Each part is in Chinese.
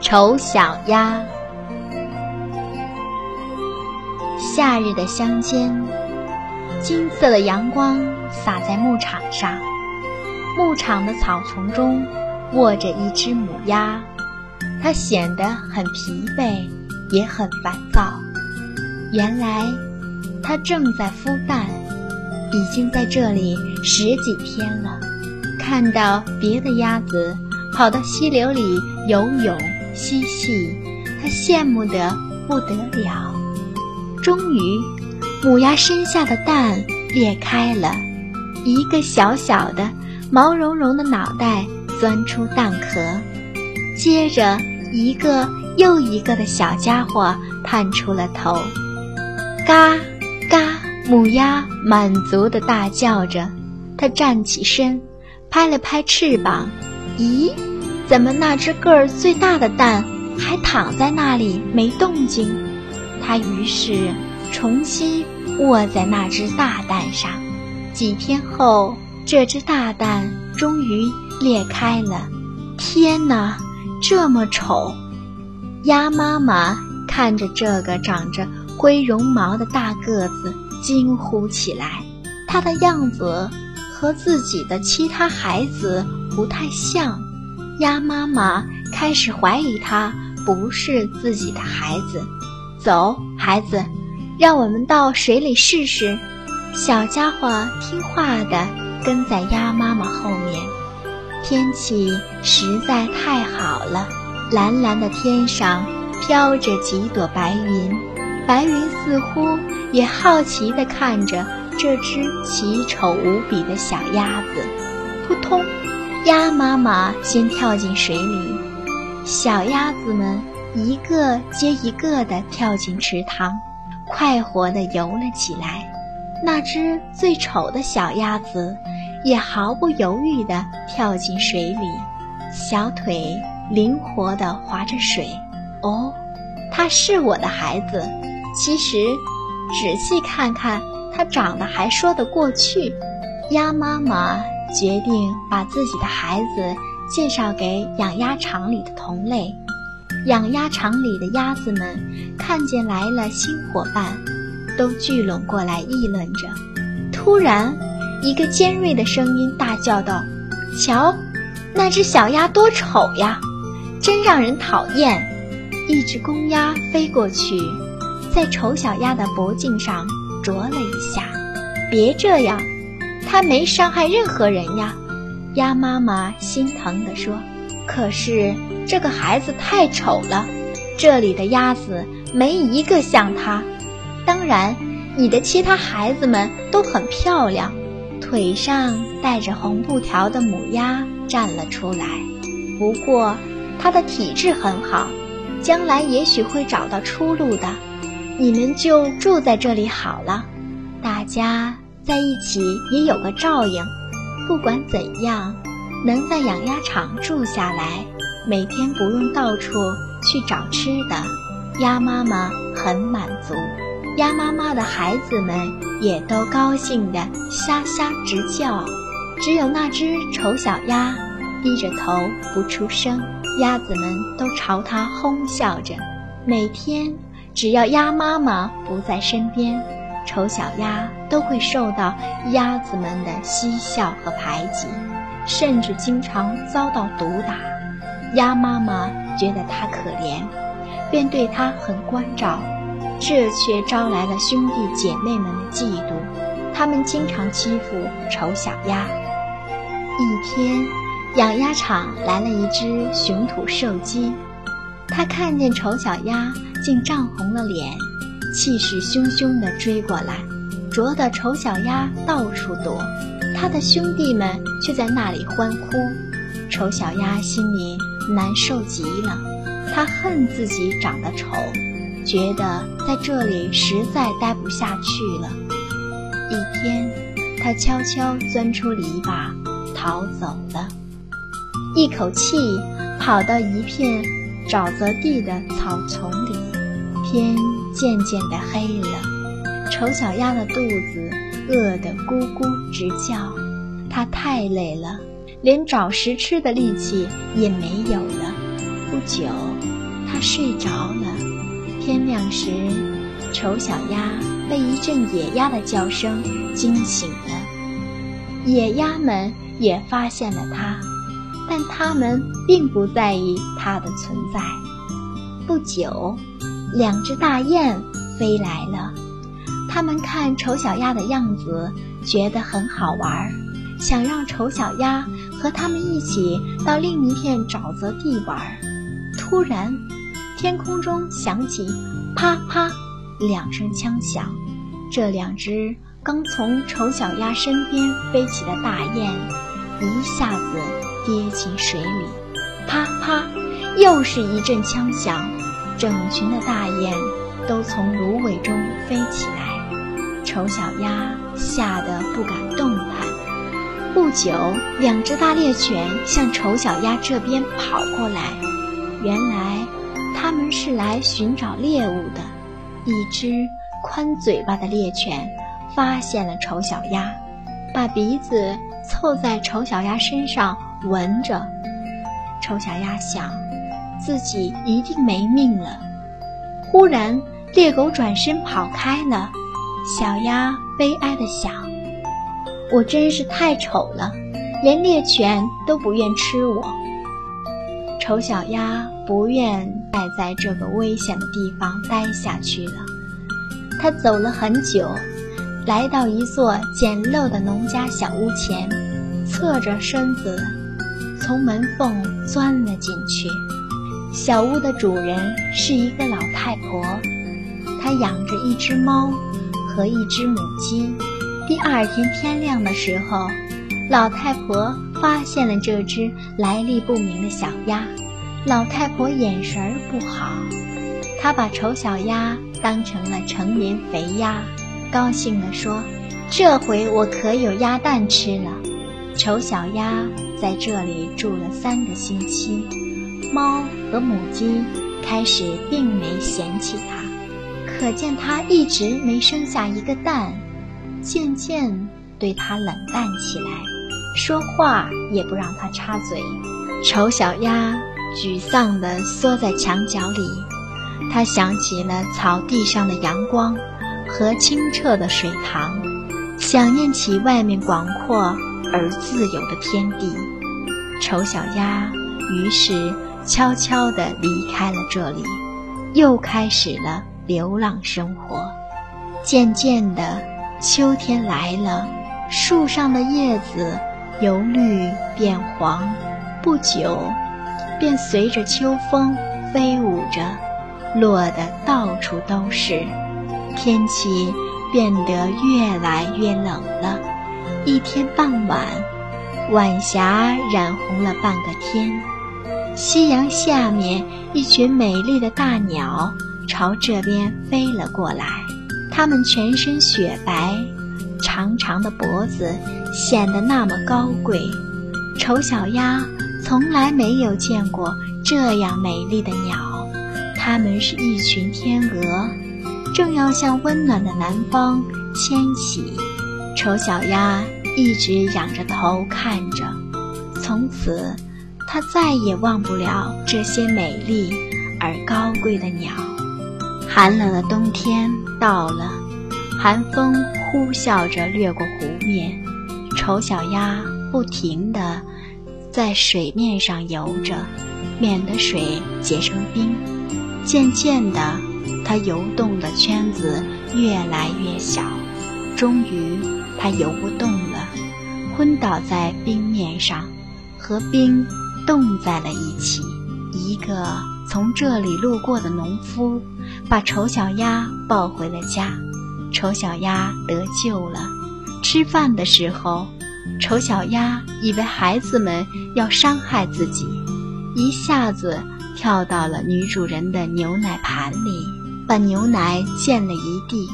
丑小鸭。夏日的乡间，金色的阳光洒在牧场上，牧场的草丛中卧着一只母鸭，它显得很疲惫，也很烦躁。原来，它正在孵蛋，已经在这里十几天了。看到别的鸭子跑到溪流里游泳嬉戏，它羡慕得不得了。终于，母鸭身下的蛋裂开了，一个小小的、毛茸茸的脑袋钻出蛋壳，接着一个又一个的小家伙探出了头。嘎，嘎！母鸭满足地大叫着，它站起身，拍了拍翅膀。咦，怎么那只个儿最大的蛋还躺在那里没动静？它于是重新卧在那只大蛋上。几天后，这只大蛋终于裂开了。天哪，这么丑！鸭妈妈看着这个长着灰绒毛的大个子，惊呼起来。它的样子和自己的其他孩子不太像。鸭妈妈开始怀疑它不是自己的孩子。走，孩子，让我们到水里试试。小家伙听话地跟在鸭妈妈后面。天气实在太好了，蓝蓝的天上飘着几朵白云，白云似乎也好奇地看着这只奇丑无比的小鸭子。扑通，鸭妈妈先跳进水里，小鸭子们。一个接一个地跳进池塘，快活地游了起来。那只最丑的小鸭子也毫不犹豫地跳进水里，小腿灵活地划着水。哦，它是我的孩子。其实，仔细看看，它长得还说得过去。鸭妈妈决定把自己的孩子介绍给养鸭场里的同类。养鸭场里的鸭子们看见来了新伙伴，都聚拢过来议论着。突然，一个尖锐的声音大叫道：“瞧，那只小鸭多丑呀，真让人讨厌！”一只公鸭飞过去，在丑小鸭的脖颈上啄了一下。“别这样，它没伤害任何人呀。”鸭妈妈心疼地说。可是这个孩子太丑了，这里的鸭子没一个像他。当然，你的其他孩子们都很漂亮。腿上带着红布条的母鸭站了出来。不过，它的体质很好，将来也许会找到出路的。你们就住在这里好了，大家在一起也有个照应。不管怎样。能在养鸭场住下来，每天不用到处去找吃的，鸭妈妈很满足。鸭妈妈的孩子们也都高兴地虾虾直叫。只有那只丑小鸭低着头不出声，鸭子们都朝它哄笑着。每天只要鸭妈妈不在身边，丑小鸭都会受到鸭子们的嬉笑和排挤。甚至经常遭到毒打，鸭妈妈觉得它可怜，便对它很关照，这却招来了兄弟姐妹们的嫉妒，他们经常欺负丑小鸭。一天，养鸭场来了一只雄土瘦鸡，它看见丑小鸭，竟涨红了脸，气势汹汹地追过来，啄得丑小鸭到处躲。他的兄弟们却在那里欢呼，丑小鸭心里难受极了。他恨自己长得丑，觉得在这里实在待不下去了。一天，他悄悄钻出篱笆，逃走了，一口气跑到一片沼泽地的草丛里。天渐渐的黑了，丑小鸭的肚子。饿得咕咕直叫，它太累了，连找食吃的力气也没有了。不久，它睡着了。天亮时，丑小鸭被一阵野鸭的叫声惊醒了。野鸭们也发现了它，但它们并不在意它的存在。不久，两只大雁飞来了。它们看丑小鸭的样子，觉得很好玩，想让丑小鸭和它们一起到另一片沼泽地玩。突然，天空中响起“啪啪”两声枪响，这两只刚从丑小鸭身边飞起的大雁一下子跌进水里。啪啪，又是一阵枪响，整群的大雁都从芦苇中飞起来。丑小鸭吓得不敢动弹。不久，两只大猎犬向丑小鸭这边跑过来。原来，他们是来寻找猎物的。一只宽嘴巴的猎犬发现了丑小鸭，把鼻子凑在丑小鸭身上闻着。丑小鸭想，自己一定没命了。忽然，猎狗转身跑开了。小鸭悲哀地想：“我真是太丑了，连猎犬都不愿吃我。”丑小鸭不愿再在这个危险的地方待下去了。它走了很久，来到一座简陋的农家小屋前，侧着身子从门缝钻了进去。小屋的主人是一个老太婆，她养着一只猫。和一只母鸡。第二天天亮的时候，老太婆发现了这只来历不明的小鸭。老太婆眼神不好，她把丑小鸭当成了成年肥鸭，高兴地说：“这回我可有鸭蛋吃了。”丑小鸭在这里住了三个星期，猫和母鸡开始并没嫌弃它。可见它一直没生下一个蛋，渐渐对它冷淡起来，说话也不让它插嘴。丑小鸭沮丧地缩在墙角里，它想起了草地上的阳光和清澈的水塘，想念起外面广阔而自由的天地。丑小鸭于是悄悄地离开了这里，又开始了。流浪生活，渐渐的，秋天来了，树上的叶子由绿变黄，不久，便随着秋风飞舞着，落得到处都是。天气变得越来越冷了。一天傍晚，晚霞染红了半个天，夕阳下面，一群美丽的大鸟。朝这边飞了过来，它们全身雪白，长长的脖子显得那么高贵。丑小鸭从来没有见过这样美丽的鸟，它们是一群天鹅，正要向温暖的南方迁徙。丑小鸭一直仰着头看着，从此，它再也忘不了这些美丽而高贵的鸟。寒冷的冬天到了，寒风呼啸着掠过湖面，丑小鸭不停地在水面上游着，免得水结成冰。渐渐的，它游动的圈子越来越小，终于，它游不动了，昏倒在冰面上，和冰冻在了一起。一个从这里路过的农夫。把丑小鸭抱回了家，丑小鸭得救了。吃饭的时候，丑小鸭以为孩子们要伤害自己，一下子跳到了女主人的牛奶盘里，把牛奶溅了一地，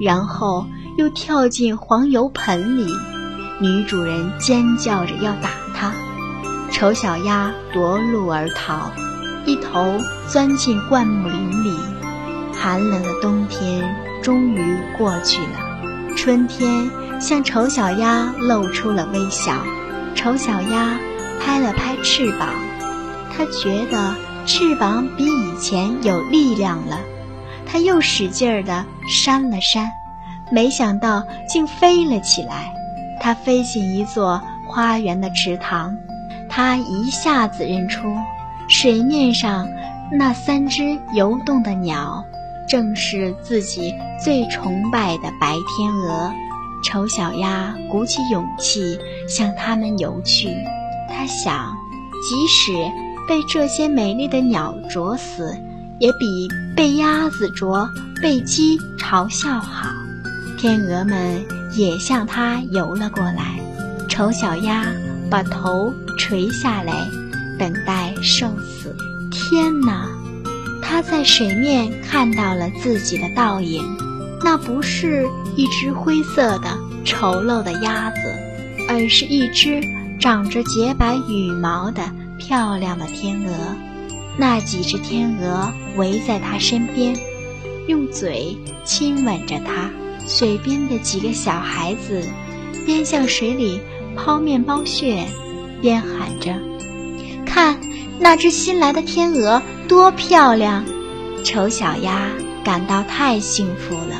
然后又跳进黄油盆里。女主人尖叫着要打它，丑小鸭夺路而逃，一头钻进灌木林里。寒冷的冬天终于过去了，春天向丑小鸭露出了微笑。丑小鸭拍了拍翅膀，它觉得翅膀比以前有力量了。它又使劲儿地扇了扇，没想到竟飞了起来。它飞进一座花园的池塘，他一下子认出水面上那三只游动的鸟，正是自己最崇拜的白天鹅。丑小鸭鼓起勇气向它们游去。他想，即使被这些美丽的鸟啄死，也比被鸭子啄、被鸡嘲笑好。天鹅们也向它游了过来。丑小鸭把头垂下来，等待受死。天哪！它在水面看到了自己的倒影，那不是一只灰色的丑陋的鸭子，而是一只。长着洁白羽毛的漂亮的天鹅，那几只天鹅围在它身边，用嘴亲吻着它。水边的几个小孩子边向水里抛面包屑，边喊着：“看，那只新来的天鹅多漂亮！”丑小鸭感到太幸福了，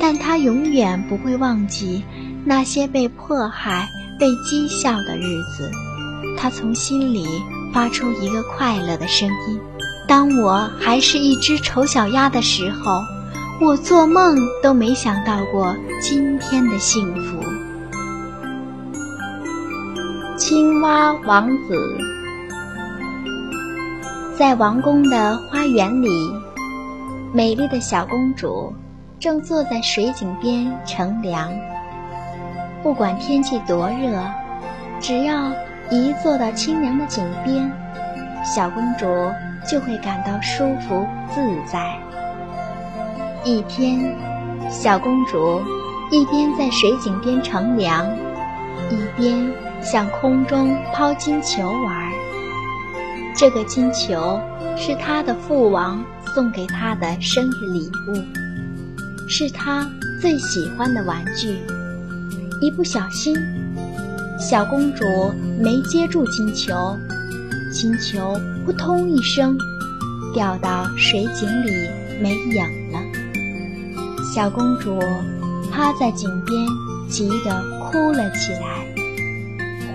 但它永远不会忘记那些被迫害。被讥笑的日子，他从心里发出一个快乐的声音。当我还是一只丑小鸭的时候，我做梦都没想到过今天的幸福。青蛙王子在王宫的花园里，美丽的小公主正坐在水井边乘凉。不管天气多热，只要一坐到清凉的井边，小公主就会感到舒服自在。一天，小公主一边在水井边乘凉，一边向空中抛金球玩。这个金球是她的父王送给她的生日礼物，是她最喜欢的玩具。一不小心，小公主没接住金球，金球扑通一声掉到水井里没影了。小公主趴在井边，急得哭了起来。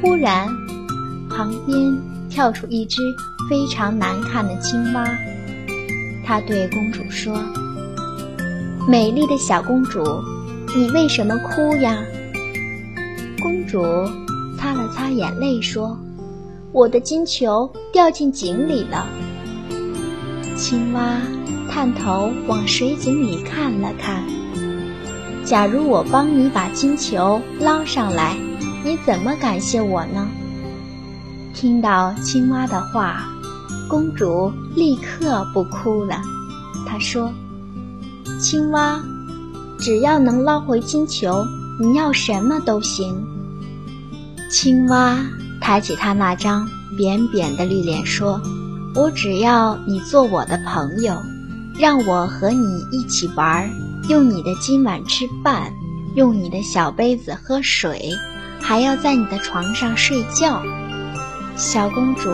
忽然，旁边跳出一只非常难看的青蛙，它对公主说：“美丽的小公主，你为什么哭呀？”公主擦了擦眼泪，说：“我的金球掉进井里了。”青蛙探头往水井里看了看。假如我帮你把金球捞上来，你怎么感谢我呢？听到青蛙的话，公主立刻不哭了。她说：“青蛙，只要能捞回金球。”你要什么都行。青蛙抬起它那张扁扁的绿脸说：“我只要你做我的朋友，让我和你一起玩，用你的金碗吃饭，用你的小杯子喝水，还要在你的床上睡觉。”小公主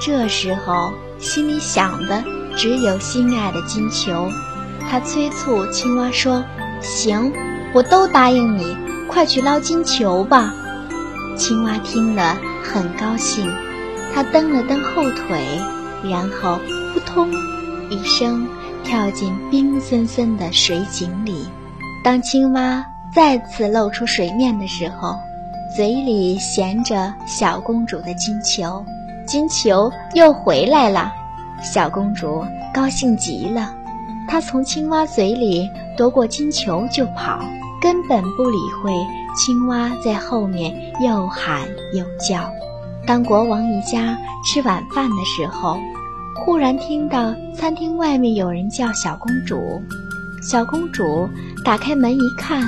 这时候心里想的只有心爱的金球，她催促青蛙说：“行。”我都答应你，快去捞金球吧！青蛙听了很高兴，它蹬了蹬后腿，然后扑通一声跳进冰森森的水井里。当青蛙再次露出水面的时候，嘴里衔着小公主的金球，金球又回来了。小公主高兴极了，她从青蛙嘴里夺过金球就跑。根本不理会青蛙在后面又喊又叫。当国王一家吃晚饭的时候，忽然听到餐厅外面有人叫小公主。小公主打开门一看，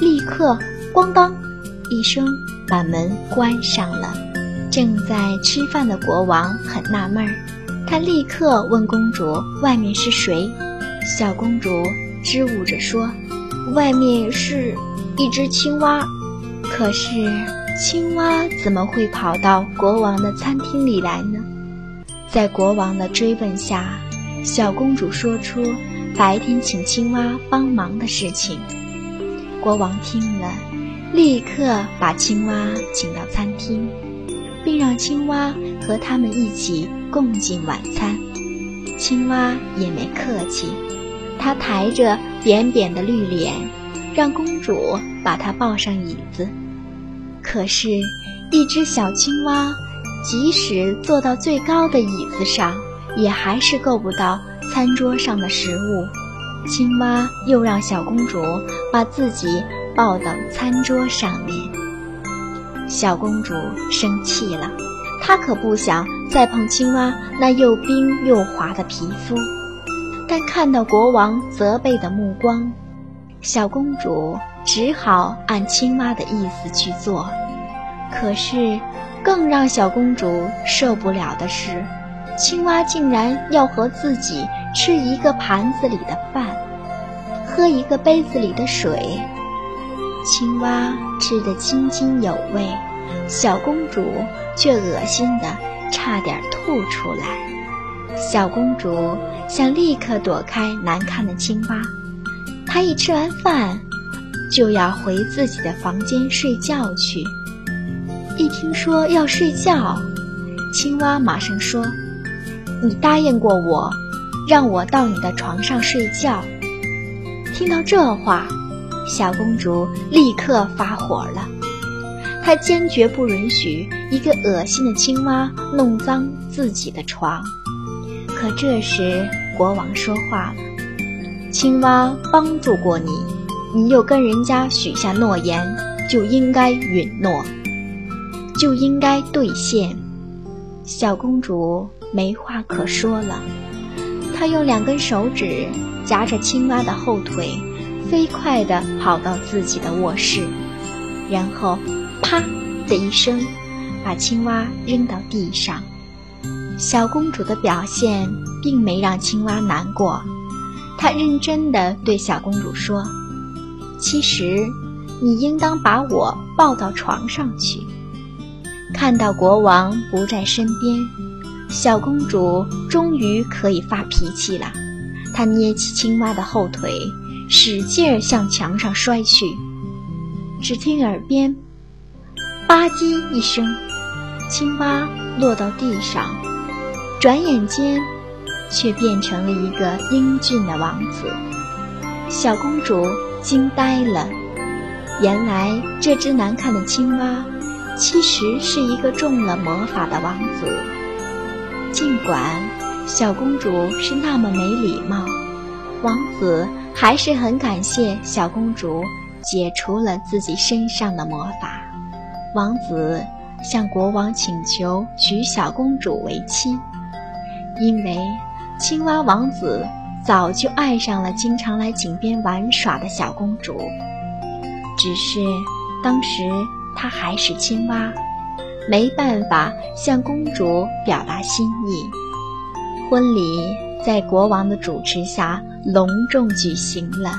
立刻“咣当”一声把门关上了。正在吃饭的国王很纳闷儿，他立刻问公主：“外面是谁？”小公主支吾着说。外面是一只青蛙，可是青蛙怎么会跑到国王的餐厅里来呢？在国王的追问下，小公主说出白天请青蛙帮忙的事情。国王听了，立刻把青蛙请到餐厅，并让青蛙和他们一起共进晚餐。青蛙也没客气，它抬着扁扁的绿脸，让公主把它抱上椅子。可是，一只小青蛙，即使坐到最高的椅子上，也还是够不到餐桌上的食物。青蛙又让小公主把自己抱到餐桌上面。小公主生气了，她可不想再碰青蛙那又冰又滑的皮肤。但看到国王责备的目光，小公主。只好按青蛙的意思去做，可是更让小公主受不了的是，青蛙竟然要和自己吃一个盘子里的饭，喝一个杯子里的水。青蛙吃得津津有味，小公主却恶心的差点吐出来。小公主想立刻躲开难看的青蛙，她一吃完饭。就要回自己的房间睡觉去。一听说要睡觉，青蛙马上说：“你答应过我，让我到你的床上睡觉。”听到这话，小公主立刻发火了，她坚决不允许一个恶心的青蛙弄脏自己的床。可这时国王说话了：“青蛙帮助过你。”你又跟人家许下诺言，就应该允诺，就应该兑现。小公主没话可说了，她用两根手指夹着青蛙的后腿，飞快地跑到自己的卧室，然后啪的一声，把青蛙扔到地上。小公主的表现并没让青蛙难过，她认真地对小公主说。其实，你应当把我抱到床上去。看到国王不在身边，小公主终于可以发脾气了。她捏起青蛙的后腿，使劲儿向墙上摔去。只听耳边“吧唧”一声，青蛙落到地上，转眼间却变成了一个英俊的王子。小公主。惊呆了！原来这只难看的青蛙，其实是一个中了魔法的王子。尽管小公主是那么没礼貌，王子还是很感谢小公主解除了自己身上的魔法。王子向国王请求娶小公主为妻，因为青蛙王子。早就爱上了经常来井边玩耍的小公主，只是当时他还是青蛙，没办法向公主表达心意。婚礼在国王的主持下隆重举行了。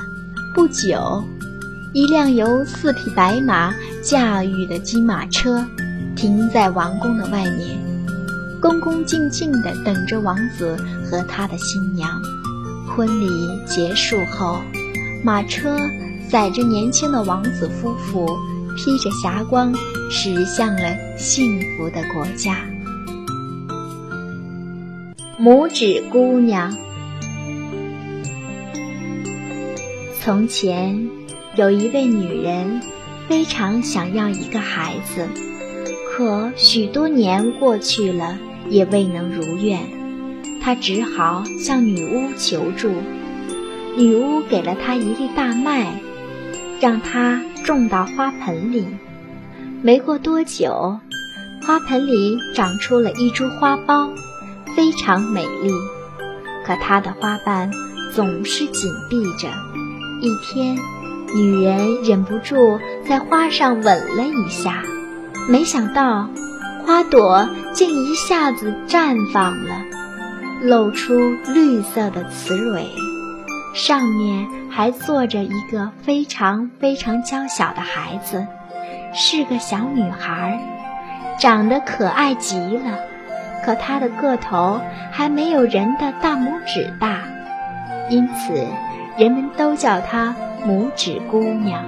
不久，一辆由四匹白马驾驭的金马车停在王宫的外面，恭恭敬敬地等着王子和他的新娘。婚礼结束后，马车载着年轻的王子夫妇，披着霞光，驶向了幸福的国家。拇指姑娘。从前，有一位女人，非常想要一个孩子，可许多年过去了，也未能如愿。她只好向女巫求助，女巫给了她一粒大麦，让她种到花盆里。没过多久，花盆里长出了一株花苞，非常美丽。可它的花瓣总是紧闭着。一天，女人忍不住在花上吻了一下，没想到花朵竟一下子绽放了。露出绿色的雌蕊，上面还坐着一个非常非常娇小的孩子，是个小女孩，长得可爱极了。可她的个头还没有人的大拇指大，因此人们都叫她拇指姑娘。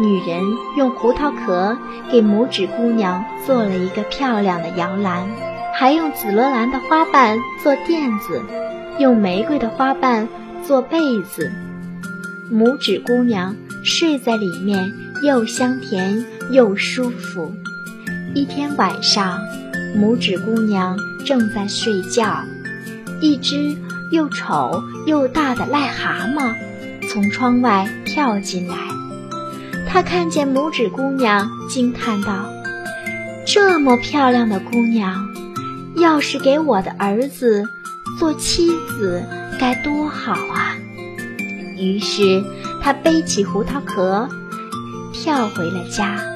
女人用胡桃壳给拇指姑娘做了一个漂亮的摇篮，还用紫罗兰的花瓣做垫子，用玫瑰的花瓣做被子。拇指姑娘睡在里面，又香甜又舒服。一天晚上，拇指姑娘正在睡觉，一只又丑又大的癞蛤蟆从窗外跳进来。他看见拇指姑娘，惊叹道：“这么漂亮的姑娘，要是给我的儿子做妻子，该多好啊！”于是他背起胡桃壳，跳回了家。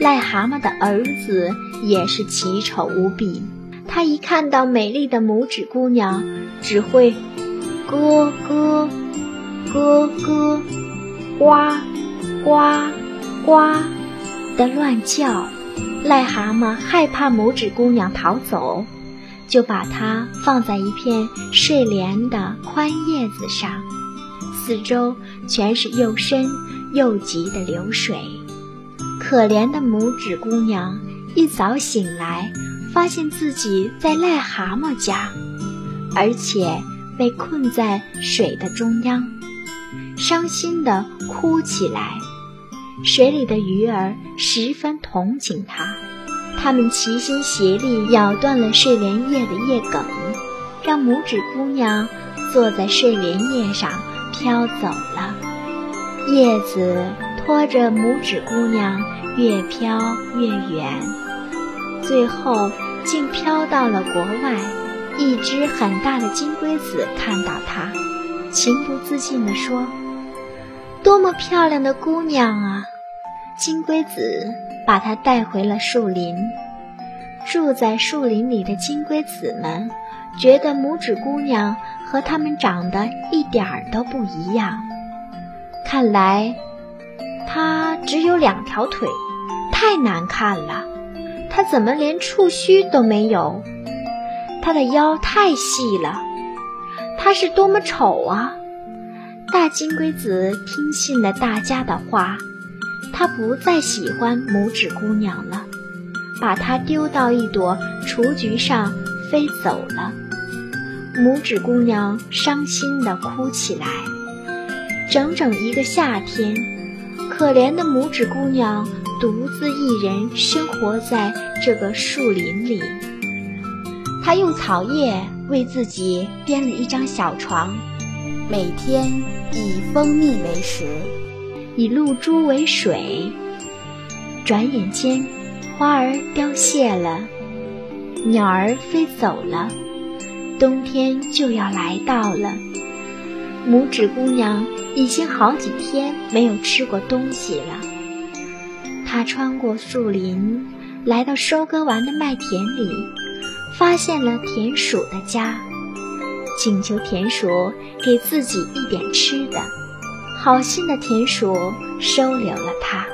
癞蛤蟆的儿子也是奇丑无比，他一看到美丽的拇指姑娘，只会咯咯咯咯呱呱呱的乱叫。癞蛤蟆害怕拇指姑娘逃走，就把它放在一片睡莲的宽叶子上，四周全是又深又急的流水。可怜的拇指姑娘一早醒来，发现自己在癞蛤蟆家，而且被困在水的中央，伤心地哭起来。水里的鱼儿十分同情她，它们齐心协力咬断了睡莲叶的叶梗，让拇指姑娘坐在睡莲叶上飘走了。叶子。拖着拇指姑娘越飘越远，最后竟飘到了国外。一只很大的金龟子看到它，情不自禁地说：“多么漂亮的姑娘啊！”金龟子把它带回了树林。住在树林里的金龟子们觉得拇指姑娘和他们长得一点儿都不一样，看来。她只有两条腿，太难看了。它怎么连触须都没有？它的腰太细了。它是多么丑啊！大金龟子听信了大家的话，它不再喜欢拇指姑娘了，把它丢到一朵雏菊上飞走了。拇指姑娘伤心地哭起来，整整一个夏天。可怜的拇指姑娘独自一人生活在这个树林里。她用草叶为自己编了一张小床，每天以蜂蜜为食，以露珠为水。转眼间，花儿凋谢了，鸟儿飞走了，冬天就要来到了。拇指姑娘。已经好几天没有吃过东西了。她穿过树林，来到收割完的麦田里，发现了田鼠的家，请求田鼠给自己一点吃的。好心的田鼠收留了他。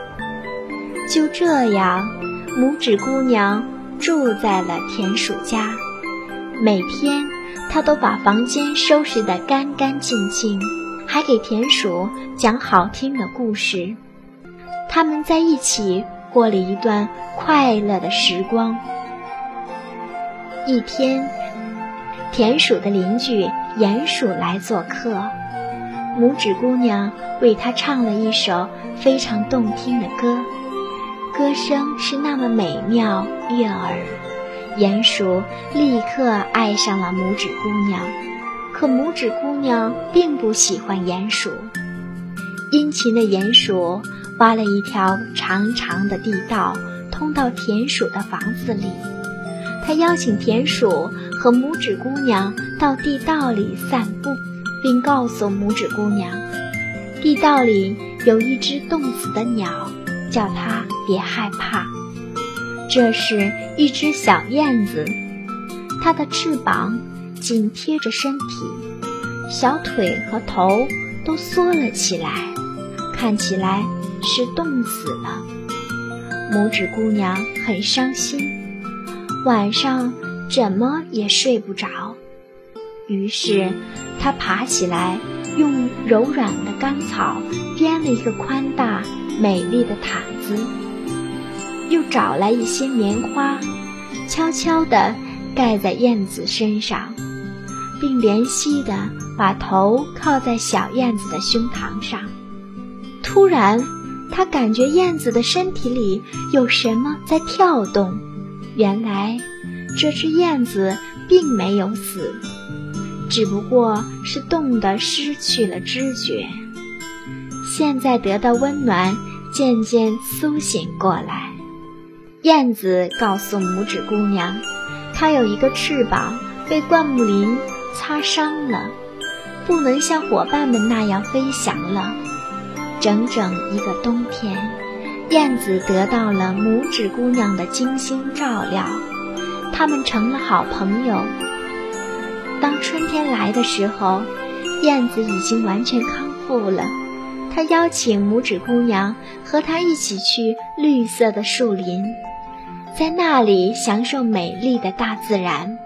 就这样，拇指姑娘住在了田鼠家。每天，他都把房间收拾得干干净净。还给田鼠讲好听的故事，他们在一起过了一段快乐的时光。一天，田鼠的邻居鼹鼠来做客，拇指姑娘为他唱了一首非常动听的歌，歌声是那么美妙悦耳，鼹鼠立刻爱上了拇指姑娘。可拇指姑娘并不喜欢鼹鼠。殷勤的鼹鼠挖了一条长长的地道，通到田鼠的房子里。他邀请田鼠和拇指姑娘到地道里散步，并告诉拇指姑娘，地道里有一只冻死的鸟，叫它别害怕。这是一只小燕子，它的翅膀。紧贴着身体，小腿和头都缩了起来，看起来是冻死了。拇指姑娘很伤心。晚上，怎么也睡不着。于是，她爬起来，用柔软的干草编了一个宽大美丽的毯子，又找来一些棉花，悄悄地盖在燕子身上，并怜惜地把头靠在小燕子的胸膛上。突然，他感觉燕子的身体里有什么在跳动。原来，这只燕子并没有死。只不过是冻得失去了知觉，现在得到温暖，渐渐苏醒过来。燕子告诉拇指姑娘，它有一个翅膀被灌木林擦伤了，不能像伙伴们那样飞翔了。整整一个冬天，燕子得到了拇指姑娘的精心照料，他们成了好朋友。当春天来的时候，燕子已经完全康复了。它邀请拇指姑娘和它一起去绿色的树林，在那里享受美丽的大自然，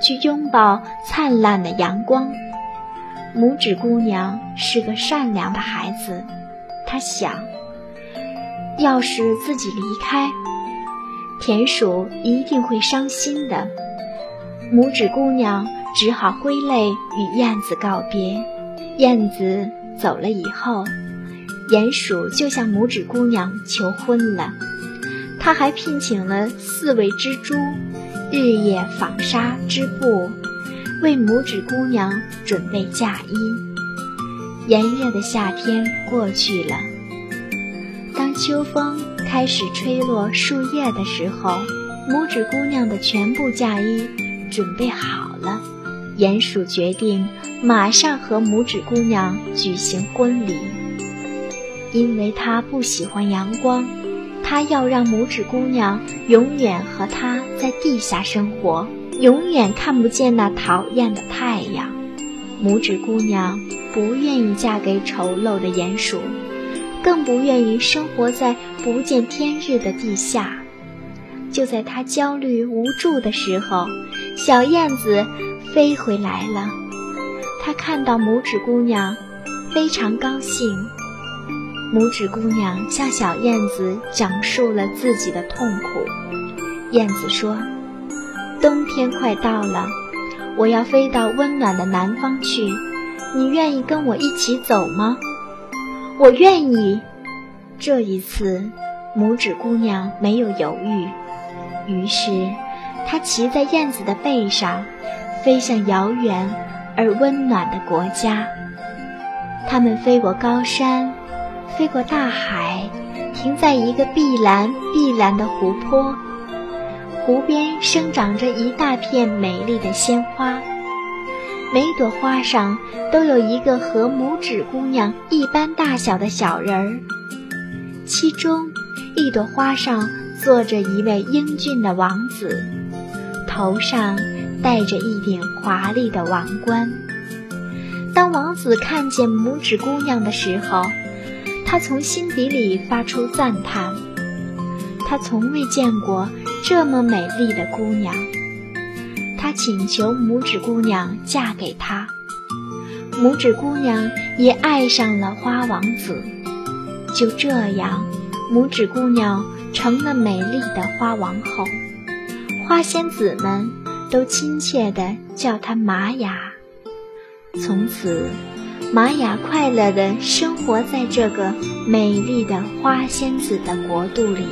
去拥抱灿烂的阳光。拇指姑娘是个善良的孩子，她想，要是自己离开，田鼠一定会伤心的。拇指姑娘。只好挥泪与燕子告别。燕子走了以后，鼹鼠就向拇指姑娘求婚了。他还聘请了四位蜘蛛，日夜纺纱织布，为拇指姑娘准备嫁衣。炎热的夏天过去了，当秋风开始吹落树叶的时候，拇指姑娘的全部嫁衣准备好了。鼹鼠决定马上和拇指姑娘举行婚礼，因为他不喜欢阳光，他要让拇指姑娘永远和他在地下生活，永远看不见那讨厌的太阳。拇指姑娘不愿意嫁给丑陋的鼹鼠，更不愿意生活在不见天日的地下。就在她焦虑无助的时候，小燕子。飞回来了，他看到拇指姑娘，非常高兴。拇指姑娘向小燕子讲述了自己的痛苦。燕子说：“冬天快到了，我要飞到温暖的南方去，你愿意跟我一起走吗？”“我愿意。”这一次，拇指姑娘没有犹豫，于是她骑在燕子的背上。飞向遥远而温暖的国家。他们飞过高山，飞过大海，停在一个碧蓝碧蓝的湖泊。湖边生长着一大片美丽的鲜花，每朵花上都有一个和拇指姑娘一般大小的小人儿。其中，一朵花上坐着一位英俊的王子，头上。戴着一顶华丽的王冠。当王子看见拇指姑娘的时候，他从心底里发出赞叹。他从未见过这么美丽的姑娘。他请求拇指姑娘嫁给他。拇指姑娘也爱上了花王子。就这样，拇指姑娘成了美丽的花王后。花仙子们。都亲切地叫她玛雅。从此，玛雅快乐地生活在这个美丽的花仙子的国度里。